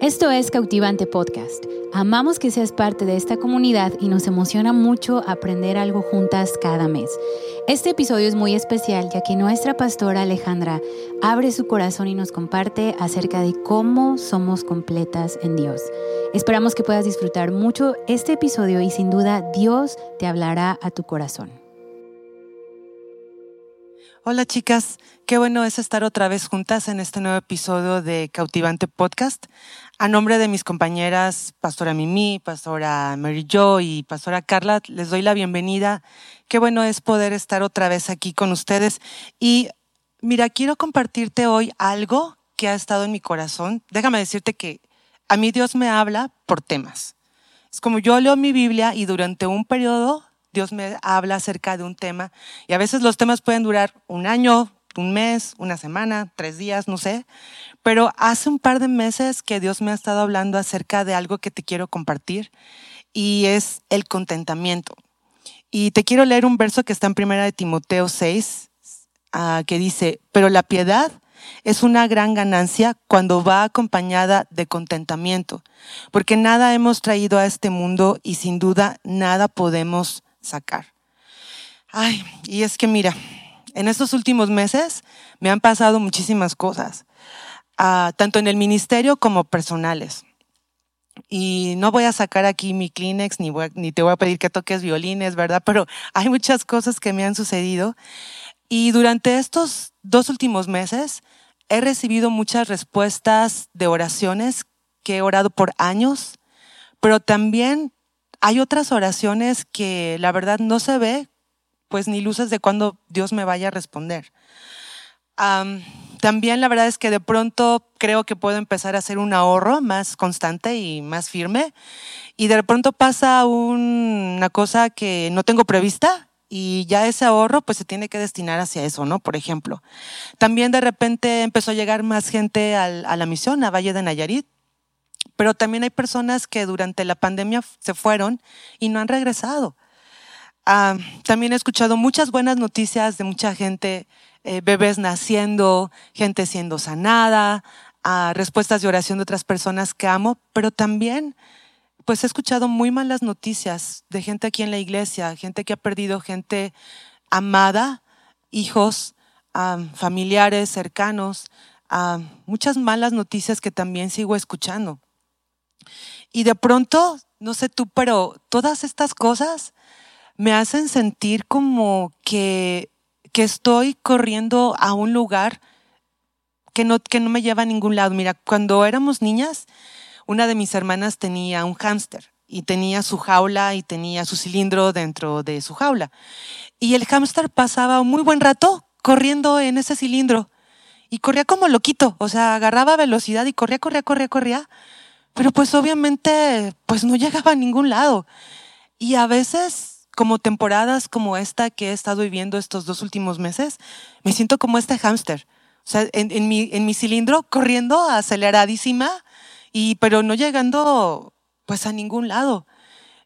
Esto es Cautivante Podcast. Amamos que seas parte de esta comunidad y nos emociona mucho aprender algo juntas cada mes. Este episodio es muy especial ya que nuestra pastora Alejandra abre su corazón y nos comparte acerca de cómo somos completas en Dios. Esperamos que puedas disfrutar mucho este episodio y sin duda Dios te hablará a tu corazón. Hola chicas, qué bueno es estar otra vez juntas en este nuevo episodio de Cautivante Podcast. A nombre de mis compañeras, Pastora Mimi, Pastora Mary Jo y Pastora Carla, les doy la bienvenida. Qué bueno es poder estar otra vez aquí con ustedes. Y mira, quiero compartirte hoy algo que ha estado en mi corazón. Déjame decirte que a mí Dios me habla por temas. Es como yo leo mi Biblia y durante un periodo Dios me habla acerca de un tema y a veces los temas pueden durar un año, un mes, una semana, tres días, no sé. Pero hace un par de meses que Dios me ha estado hablando acerca de algo que te quiero compartir y es el contentamiento. Y te quiero leer un verso que está en primera de Timoteo 6, ah, que dice, pero la piedad es una gran ganancia cuando va acompañada de contentamiento, porque nada hemos traído a este mundo y sin duda nada podemos sacar. Ay, y es que mira, en estos últimos meses me han pasado muchísimas cosas, ah, tanto en el ministerio como personales. Y no voy a sacar aquí mi Kleenex, ni, ni te voy a pedir que toques violines, ¿verdad? Pero hay muchas cosas que me han sucedido. Y durante estos dos últimos meses he recibido muchas respuestas de oraciones que he orado por años, pero también hay otras oraciones que la verdad no se ve, pues ni luces de cuando Dios me vaya a responder. también la verdad es que de pronto creo que puedo empezar a hacer un ahorro más constante y más firme. Y de pronto pasa una cosa que no tengo prevista y ya ese ahorro pues se tiene que destinar hacia eso, ¿no? Por ejemplo. También de repente empezó a llegar más gente a la misión, a Valle de Nayarit pero también hay personas que durante la pandemia se fueron y no han regresado. Ah, también he escuchado muchas buenas noticias de mucha gente, eh, bebés naciendo, gente siendo sanada, ah, respuestas de oración de otras personas que amo, pero también pues he escuchado muy malas noticias de gente aquí en la iglesia, gente que ha perdido gente amada, hijos, ah, familiares, cercanos, muchas malas noticias que también sigo escuchando. Y de pronto, no sé tú, pero todas estas cosas me hacen sentir como que, que estoy corriendo a un lugar que no, que no me lleva a ningún lado. Mira, cuando éramos niñas, una de mis hermanas tenía un hámster y tenía su jaula y tenía su cilindro dentro de su jaula. Y el hámster pasaba un muy buen rato corriendo en ese cilindro y corría como loquito, o sea, agarraba velocidad y corría, corría, corría, corría pero pues obviamente pues no llegaba a ningún lado. Y a veces, como temporadas como esta que he estado viviendo estos dos últimos meses, me siento como este hámster. O sea, en, mi, en mi cilindro corriendo aceleradísima, y, pero no llegando pues a ningún lado.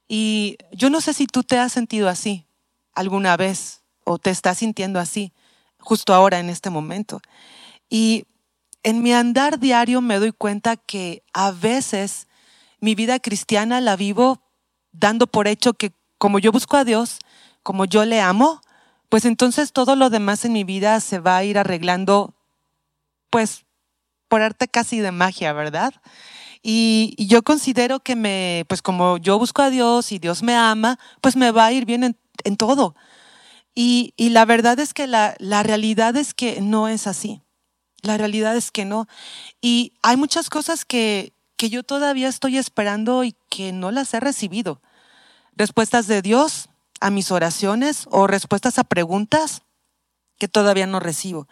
Y yo no sé si tú te has sentido así alguna vez o te estás sintiendo así justo ahora en este momento. Y en mi andar diario me doy cuenta que a veces mi vida cristiana la vivo dando por hecho que como yo busco a Dios, como yo le amo, pues entonces todo lo demás en mi vida se va a ir arreglando, pues por arte casi de magia, ¿verdad? Y, yo considero que me, pues como yo busco a Dios y Dios me ama, pues me va a ir bien en, todo. Y, la verdad es que la realidad es que no es así. La realidad es que no. Y hay muchas cosas que, que yo todavía estoy esperando y que no las he recibido. Respuestas de Dios a mis oraciones o respuestas a preguntas que todavía no recibo.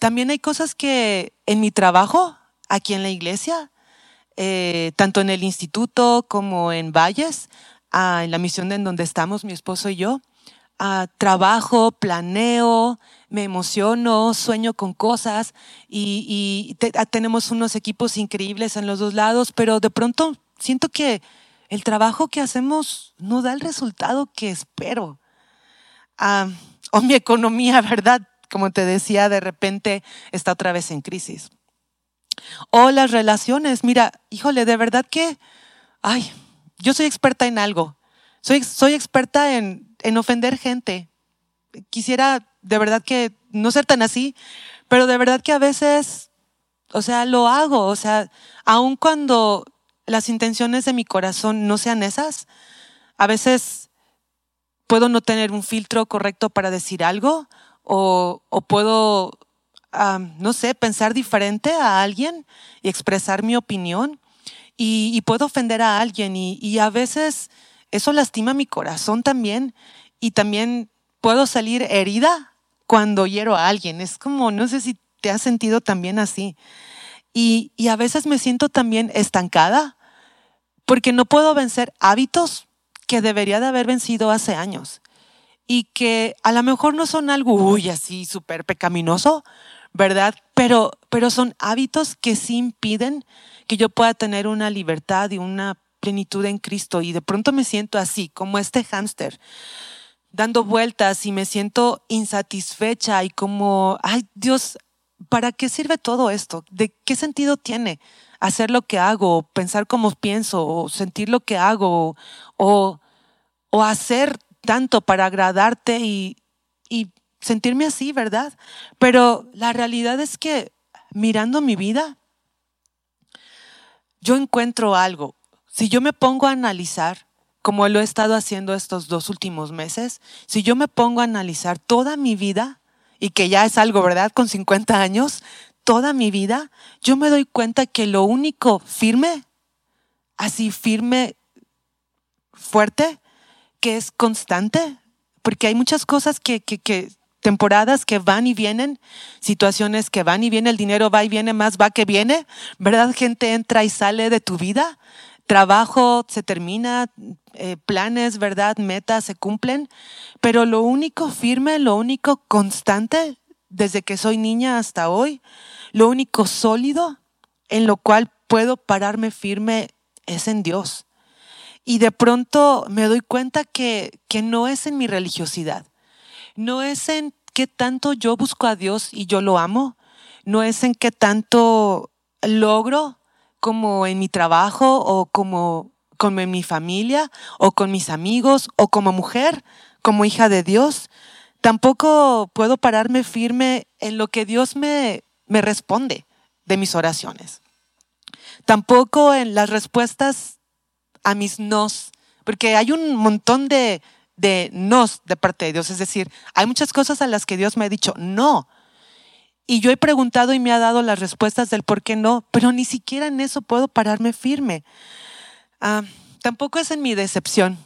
También hay cosas que en mi trabajo, aquí en la iglesia, eh, tanto en el instituto como en Valles, ah, en la misión en donde estamos mi esposo y yo, trabajo, planeo, me emociono, sueño con cosas y, ah, tenemos unos equipos increíbles en los dos lados, pero de pronto siento que el trabajo que hacemos no da el resultado que espero. Ah, o mi economía, ¿verdad? Como te decía, de repente está otra vez en crisis. O las relaciones, mira, híjole, de verdad que, ay, yo soy experta en algo. Soy, experta en, en ofender gente. Quisiera de verdad que no ser tan así, pero de verdad que a veces, o sea, lo hago. O sea, aun cuando las intenciones de mi corazón no sean esas, a veces puedo no tener un filtro correcto para decir algo o, o puedo no sé, pensar diferente a alguien y expresar mi opinión y, puedo ofender a alguien y, a veces eso lastima mi corazón también y también puedo salir herida cuando hiero a alguien. Es como, no sé si te has sentido también así. Y, y a veces me siento también estancada porque no puedo vencer hábitos que debería de haber vencido hace años y que a lo mejor no son algo, uy, así súper pecaminoso, ¿verdad? Pero, pero son hábitos que sí impiden que yo pueda tener una libertad y una plenitud en Cristo. Y de pronto me siento así, como este hámster, dando vueltas y me siento insatisfecha y como, ay Dios, ¿para qué sirve todo esto? ¿De qué sentido tiene hacer lo que hago, pensar como pienso, o sentir lo que hago, o, o hacer tanto para agradarte y, y sentirme así, ¿verdad? Pero la realidad es que mirando mi vida, yo encuentro algo. Si yo me pongo a analizar, como lo he estado haciendo estos dos últimos meses, si yo me pongo a analizar toda mi vida, y que ya es algo, ¿verdad? Con 50 años, toda mi vida, yo me doy cuenta que lo único firme, así firme, fuerte, que es constante, porque hay muchas cosas que, que, que temporadas que van y vienen, situaciones que van y vienen, el dinero va y viene, más va que viene, ¿verdad? Gente entra y sale de tu vida, trabajo se termina, eh, planes, ¿verdad? Metas se cumplen, pero lo único firme, lo único constante, desde que soy niña hasta hoy, lo único sólido en lo cual puedo pararme firme es en Dios. Y de pronto me doy cuenta que, que no es en mi religiosidad, no es en qué tanto yo busco a Dios y yo lo amo, no es en qué tanto logro como en mi trabajo o como, como en mi familia o con mis amigos o como mujer, como hija de Dios. Tampoco puedo pararme firme en lo que Dios me, me responde de mis oraciones. Tampoco en las respuestas a mis nos, porque hay un montón de, de nos de parte de Dios. Es decir, hay muchas cosas a las que Dios me ha dicho no. Y yo he preguntado y me ha dado las respuestas del por qué no, pero ni siquiera en eso puedo pararme firme. Ah, tampoco es en mi decepción.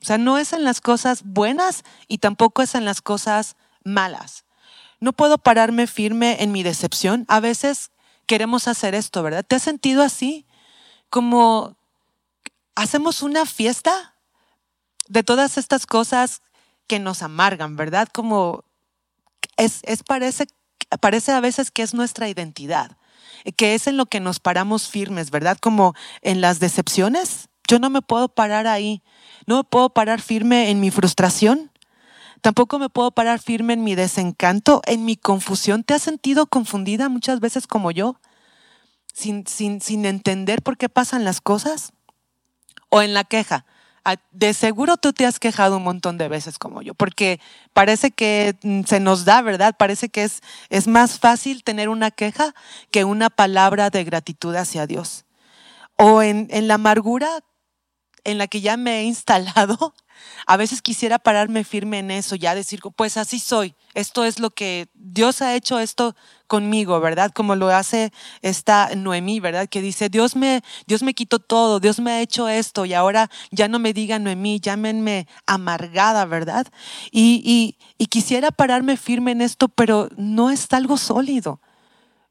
O sea, no es en las cosas buenas y tampoco es en las cosas malas. No puedo pararme firme en mi decepción. A veces queremos hacer esto, ¿verdad? ¿Te has sentido así? Como hacemos una fiesta de todas estas cosas que nos amargan, ¿verdad? Como es, es parece, parece a veces que es nuestra identidad, que es en lo que nos paramos firmes, ¿verdad? Como en las decepciones. Yo no me puedo parar ahí, no me puedo parar firme en mi frustración, tampoco me puedo parar firme en mi desencanto, en mi confusión. ¿Te has sentido confundida muchas veces como yo? Sin, sin, sin entender por qué pasan las cosas. O en la queja de seguro tú te has quejado un montón de veces como yo, porque parece que mm, se nos da, ¿verdad? Parece que es, es más fácil tener una queja que una palabra de gratitud hacia Dios. O en, en la amargura en la que ya me he instalado, a veces quisiera pararme firme en eso, ya decir, pues así soy, esto es lo que Dios ha hecho esto conmigo, ¿verdad? Como lo hace esta Noemí, ¿verdad? Que dice, Dios me, Dios me quitó todo, Dios me ha hecho esto y ahora ya no me digan Noemí, llámenme amargada, ¿verdad? Y, y, y quisiera pararme firme en esto, pero no es algo sólido,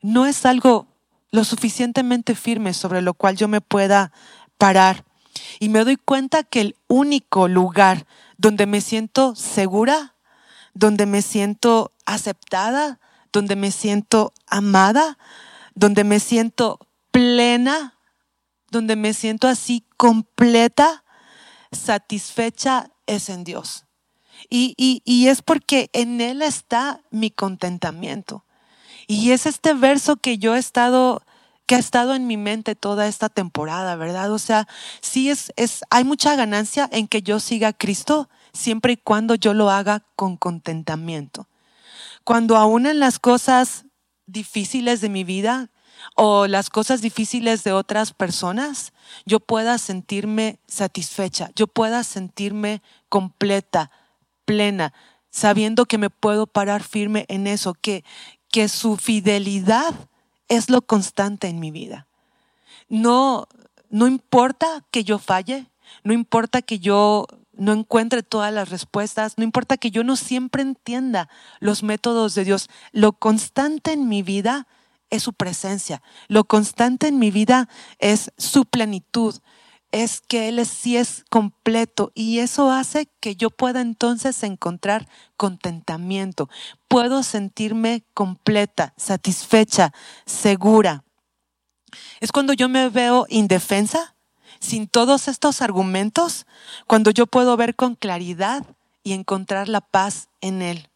no es algo lo suficientemente firme sobre lo cual yo me pueda parar. Y me doy cuenta que el único lugar donde me siento segura, donde me siento aceptada, donde me siento amada, donde me siento plena, donde me siento así completa, satisfecha, es en Dios. Y, y, y, es porque en Él está mi contentamiento. Y es este verso que yo he estado que ha estado en mi mente toda esta temporada, ¿verdad? O sea, sí es, es, hay mucha ganancia en que yo siga a Cristo siempre y cuando yo lo haga con contentamiento. Cuando aún en las cosas difíciles de mi vida o las cosas difíciles de otras personas, yo pueda sentirme satisfecha, yo pueda sentirme completa, plena, sabiendo que me puedo parar firme en eso, que, que su fidelidad es lo constante en mi vida. No, no importa que yo falle, no importa que yo no encuentre todas las respuestas, no importa que yo no siempre entienda los métodos de Dios, lo constante en mi vida es su presencia, lo constante en mi vida es su plenitud, es que Él sí es completo y eso hace que yo pueda entonces encontrar contentamiento. Puedo sentirme completa, satisfecha, segura. Es cuando yo me veo indefensa, sin todos estos argumentos, cuando yo puedo ver con claridad y encontrar la paz en Él.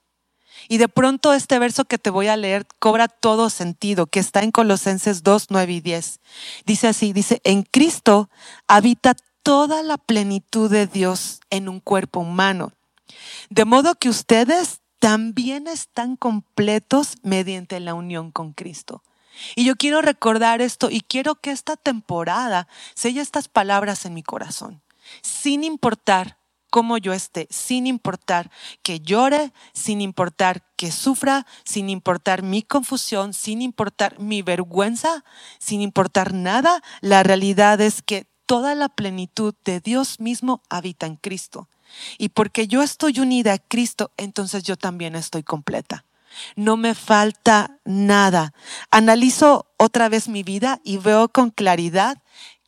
Y de pronto este verso que te voy a leer cobra todo sentido, que está en Colosenses 2, 9 y 10. Dice así, dice, en Cristo habita toda la plenitud de Dios en un cuerpo humano. De modo que ustedes también están completos mediante la unión con Cristo. Y yo quiero recordar esto y quiero que esta temporada selle estas palabras en mi corazón, sin importar cómo yo esté, sin importar que llore, sin importar que sufra, sin importar mi confusión, sin importar mi vergüenza, sin importar nada, la realidad es que toda la plenitud de Dios mismo habita en Cristo. Y porque yo estoy unida a Cristo, entonces yo también estoy completa. No me falta nada. Analizo otra vez mi vida y veo con claridad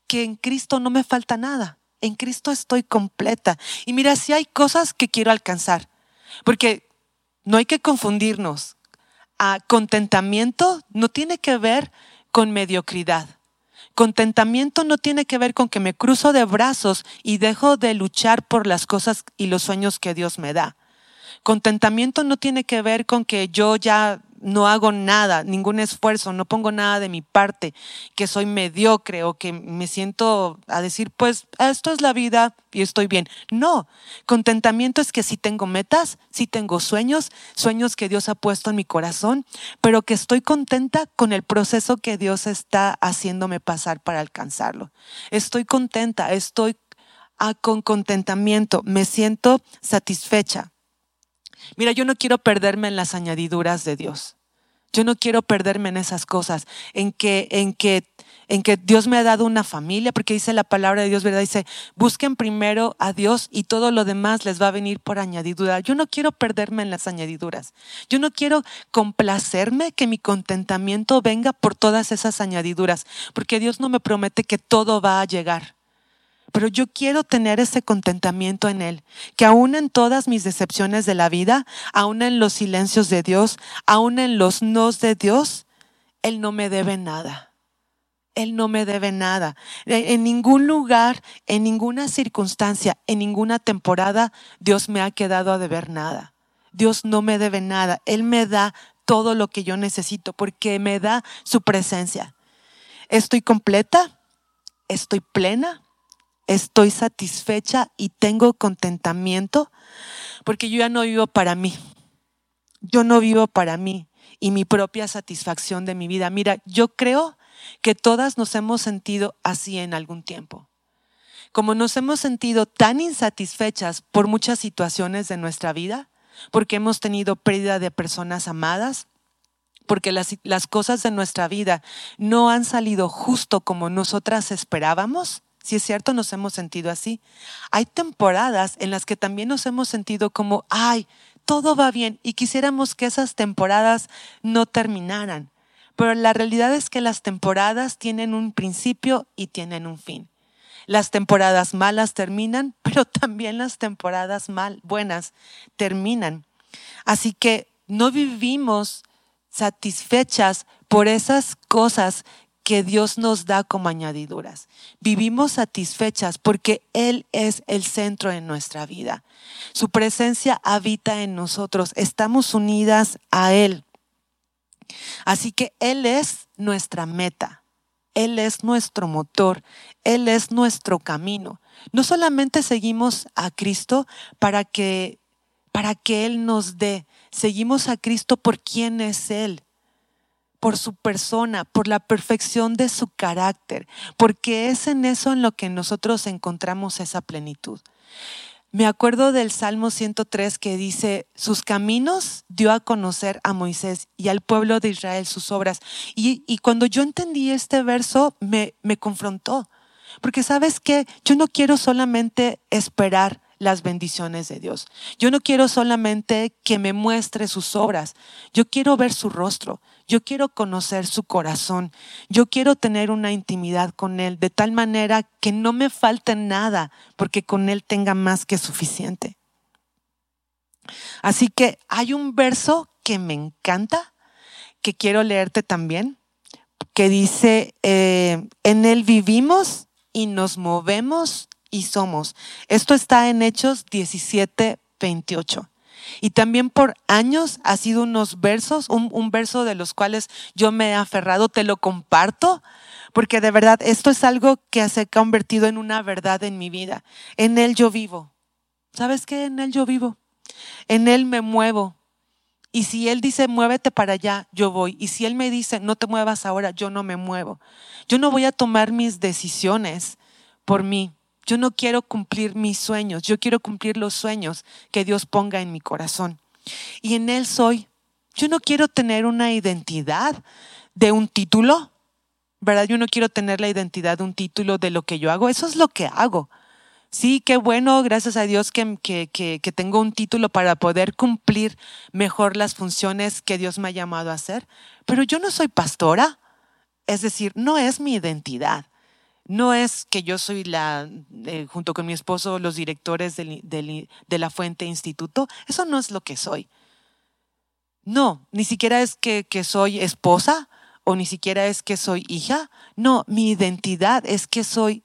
que en Cristo no me falta nada en Cristo estoy completa. Y mira, si hay cosas que quiero alcanzar, porque no hay que confundirnos. A contentamiento no tiene que ver con mediocridad. Contentamiento no tiene que ver con que me cruzo de brazos y dejo de luchar por las cosas y los sueños que Dios me da. Contentamiento no tiene que ver con que yo ya no hago nada, ningún esfuerzo, no pongo nada de mi parte, que soy mediocre o que me siento a decir, pues esto es la vida y estoy bien. No, contentamiento es que si tengo metas, si tengo sueños, sueños que Dios ha puesto en mi corazón, pero que estoy contenta con el proceso que Dios está haciéndome pasar para alcanzarlo. Estoy contenta, estoy ah, con contentamiento, me siento satisfecha. Mira, yo no quiero perderme en las añadiduras de Dios. Yo no quiero perderme en esas cosas, en que, en que, en que Dios me ha dado una familia, porque dice la palabra de Dios, ¿verdad? Dice, busquen primero a Dios y todo lo demás les va a venir por añadidura. Yo no quiero perderme en las añadiduras. Yo no quiero complacerme que mi contentamiento venga por todas esas añadiduras, porque Dios no me promete que todo va a llegar pero yo quiero tener ese contentamiento en Él, que aún en todas mis decepciones de la vida, aún en los silencios de Dios, aún en los nos de Dios, Él no me debe nada. Él no me debe nada. En ningún lugar, en ninguna circunstancia, en ninguna temporada, Dios me ha quedado a deber nada. Dios no me debe nada. Él me da todo lo que yo necesito porque me da su presencia. Estoy completa, estoy plena, estoy satisfecha y tengo contentamiento porque yo ya no vivo para mí. Yo no vivo para mí y mi propia satisfacción de mi vida. Mira, yo creo que todas nos hemos sentido así en algún tiempo. Como nos hemos sentido tan insatisfechas por muchas situaciones de nuestra vida, porque hemos tenido pérdida de personas amadas, porque las, las cosas de nuestra vida no han salido justo como nosotras esperábamos, si es cierto, nos hemos sentido así. Hay temporadas en las que también nos hemos sentido como, ay, todo va bien y quisiéramos que esas temporadas no terminaran. Pero la realidad es que las temporadas tienen un principio y tienen un fin. Las temporadas malas terminan, pero también las temporadas mal, buenas terminan. Así que no vivimos satisfechas por esas cosas que Dios nos da como añadiduras. Vivimos satisfechas porque Él es el centro de nuestra vida. Su presencia habita en nosotros. Estamos unidas a Él. Así que Él es nuestra meta. Él es nuestro motor, Él es nuestro camino. No solamente seguimos a Cristo para que, para que Él nos dé, seguimos a Cristo por quién es Él por su persona, por la perfección de su carácter, porque es en eso en lo que nosotros encontramos esa plenitud. Me acuerdo del Salmo 103 que dice, sus caminos dio a conocer a Moisés y al pueblo de Israel sus obras. Y, cuando yo entendí este verso, me, me confrontó. Porque sabes que yo no quiero solamente esperar las bendiciones de Dios. Yo no quiero solamente que me muestre sus obras, yo quiero ver su rostro, yo quiero conocer su corazón, yo quiero tener una intimidad con Él de tal manera que no me falte nada, porque con Él tenga más que suficiente. Así que hay un verso que me encanta, que quiero leerte también, que dice, eh, en Él vivimos y nos movemos y somos. Esto está en Hechos 17, 28. Y también por años ha sido unos versos, un, verso de los cuales yo me he aferrado, te lo comparto, porque de verdad esto es algo que se ha convertido en una verdad en mi vida. En Él yo vivo. ¿Sabes qué? En Él yo vivo. En Él me muevo. Y si Él dice, muévete para allá, yo voy. Y si Él me dice, no te muevas ahora, yo no me muevo. Yo no voy a tomar mis decisiones por mí. Yo no quiero cumplir mis sueños, yo quiero cumplir los sueños que Dios ponga en mi corazón. Y en Él soy. Yo no quiero tener una identidad de un título, ¿verdad? Yo no quiero tener la identidad de un título de lo que yo hago. Eso es lo que hago. Sí, qué bueno, gracias a Dios que, que, que, tengo un título para poder cumplir mejor las funciones que Dios me ha llamado a hacer. Pero yo no soy pastora. Es decir, no es mi identidad. No es que yo soy la, eh, junto con mi esposo, los directores de la Fuente Instituto. Eso no es lo que soy. No, ni siquiera es que, que soy esposa o ni siquiera es que soy hija. No, mi identidad es que soy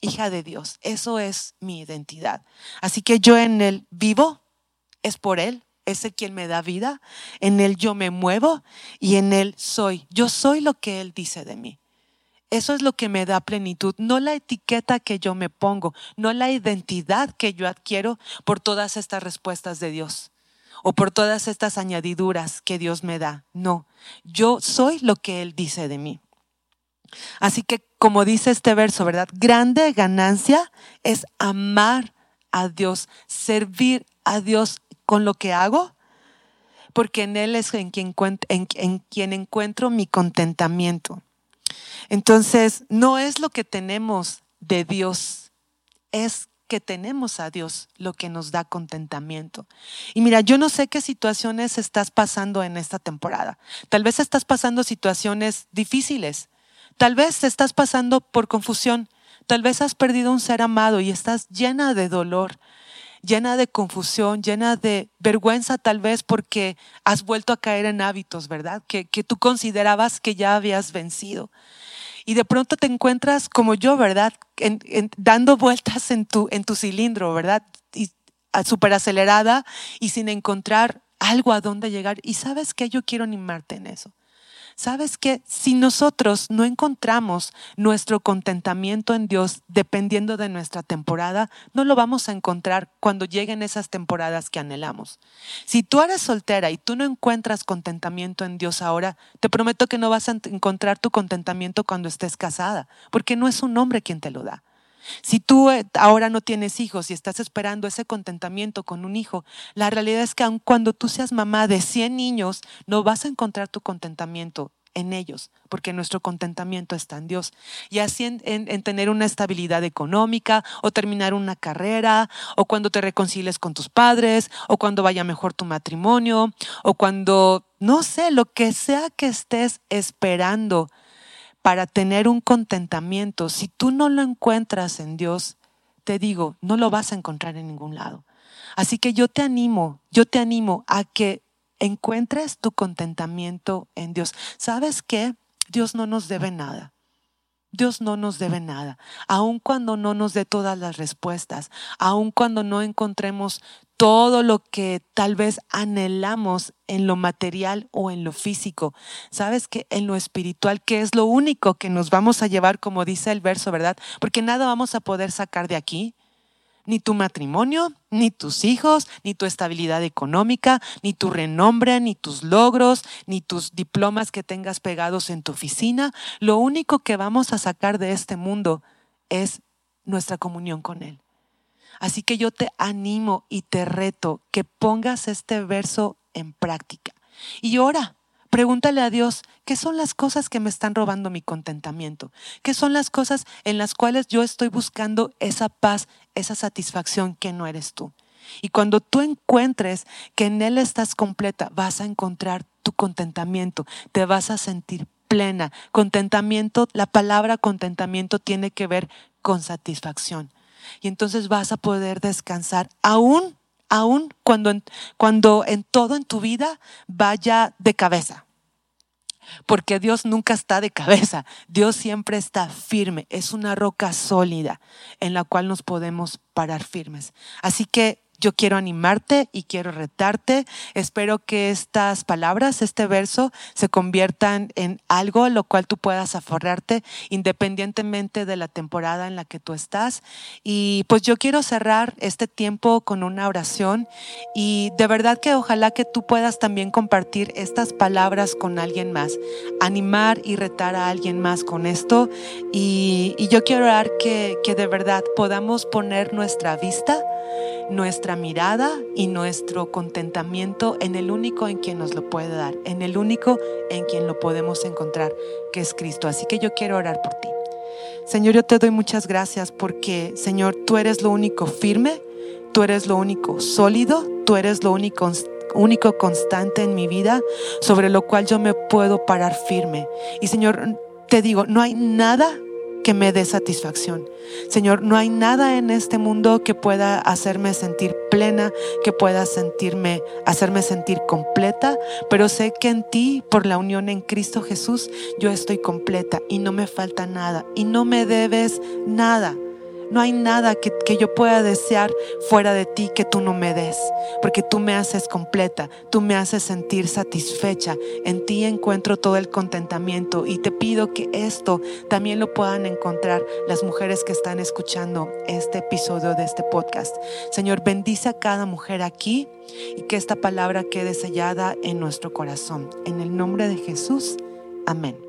hija de Dios. Eso es mi identidad. Así que yo en Él vivo, es por Él, es el quien me da vida. En Él yo me muevo y en Él soy. Yo soy lo que Él dice de mí. Eso es lo que me da plenitud, no la etiqueta que yo me pongo, no la identidad que yo adquiero por todas estas respuestas de Dios o por todas estas añadiduras que Dios me da. No, yo soy lo que Él dice de mí. Así que, como dice este verso, ¿verdad? Grande ganancia es amar a Dios, servir a Dios con lo que hago, porque en Él es en quien, en, en quien encuentro mi contentamiento. Entonces, no es lo que tenemos de Dios, es que tenemos a Dios lo que nos da contentamiento. Y mira, yo no sé qué situaciones estás pasando en esta temporada. Tal vez estás pasando situaciones difíciles. Tal vez estás pasando por confusión. Tal vez has perdido un ser amado y estás llena de dolor, llena de confusión, llena de vergüenza tal vez porque has vuelto a caer en hábitos, ¿verdad? Que, que tú considerabas que ya habías vencido y de pronto te encuentras como yo, ¿verdad? dando vueltas en tu, en tu cilindro, ¿verdad? Y súper acelerada y sin encontrar algo a dónde llegar. Y sabes que yo quiero animarte en eso. ¿Sabes que si nosotros no encontramos nuestro contentamiento en Dios dependiendo de nuestra temporada, no lo vamos a encontrar cuando lleguen esas temporadas que anhelamos? Si tú eres soltera y tú no encuentras contentamiento en Dios ahora, te prometo que no vas a encontrar tu contentamiento cuando estés casada, porque no es un hombre quien te lo da. Si tú eh, ahora no tienes hijos y estás esperando ese contentamiento con un hijo, la realidad es que aun cuando tú seas mamá de 100 niños, no vas a encontrar tu contentamiento en ellos, porque nuestro contentamiento está en Dios. Y así en, tener una estabilidad económica, o terminar una carrera, o cuando te reconcilies con tus padres, o cuando vaya mejor tu matrimonio, o cuando, no sé, lo que sea que estés esperando para tener un contentamiento, si tú no lo encuentras en Dios, te digo, no lo vas a encontrar en ningún lado. Así que yo te animo, yo te animo a que encuentres tu contentamiento en Dios. ¿Sabes qué? Dios no nos debe nada. Dios no nos debe nada, aun cuando no nos dé todas las respuestas, aun cuando no encontremos todo lo que tal vez anhelamos en lo material o en lo físico. Sabes que en lo espiritual, que es lo único que nos vamos a llevar, como dice el verso, ¿verdad? Porque nada vamos a poder sacar de aquí. Ni tu matrimonio, ni tus hijos, ni tu estabilidad económica, ni tu renombre, ni tus logros, ni tus diplomas que tengas pegados en tu oficina. Lo único que vamos a sacar de este mundo es nuestra comunión con Él. Así que yo te animo y te reto que pongas este verso en práctica. Y ahora, pregúntale a Dios, ¿qué son las cosas que me están robando mi contentamiento? ¿Qué son las cosas en las cuales yo estoy buscando esa paz, esa satisfacción que no eres tú? Y cuando tú encuentres que en Él estás completa, vas a encontrar tu contentamiento, te vas a sentir plena. Contentamiento, la palabra contentamiento tiene que ver con satisfacción y entonces vas a poder descansar aún, aún cuando, cuando en todo en tu vida vaya de cabeza. Porque Dios nunca está de cabeza, Dios siempre está firme, es una roca sólida en la cual nos podemos parar firmes. Así que yo quiero animarte y quiero retarte. Espero que estas palabras, este verso, se conviertan en algo lo cual tú puedas aforrarte independientemente de la temporada en la que tú estás. Y pues yo quiero cerrar este tiempo con una oración y de verdad que ojalá que tú puedas también compartir estas palabras con alguien más, animar y retar a alguien más con esto. Y, y yo quiero orar que, que de verdad podamos poner nuestra vista nuestra mirada y nuestro contentamiento en el único en quien nos lo puede dar, en el único en quien lo podemos encontrar, que es Cristo. Así que yo quiero orar por ti. Señor, yo te doy muchas gracias porque, Señor, tú eres lo único firme, tú eres lo único sólido, tú eres lo único único constante en mi vida sobre lo cual yo me puedo parar firme. Y Señor, te digo, no hay nada que me dé satisfacción. Señor, no hay nada en este mundo que pueda hacerme sentir plena, que pueda sentirme, hacerme sentir completa, pero sé que en ti, por la unión en Cristo Jesús, yo estoy completa y no me falta nada y no me debes nada. No hay nada que, yo pueda desear fuera de ti que tú no me des, porque tú me haces completa, tú me haces sentir satisfecha. En ti encuentro todo el contentamiento y te pido que esto también lo puedan encontrar las mujeres que están escuchando este episodio de este podcast. Señor, bendice a cada mujer aquí y que esta palabra quede sellada en nuestro corazón. En el nombre de Jesús, amén.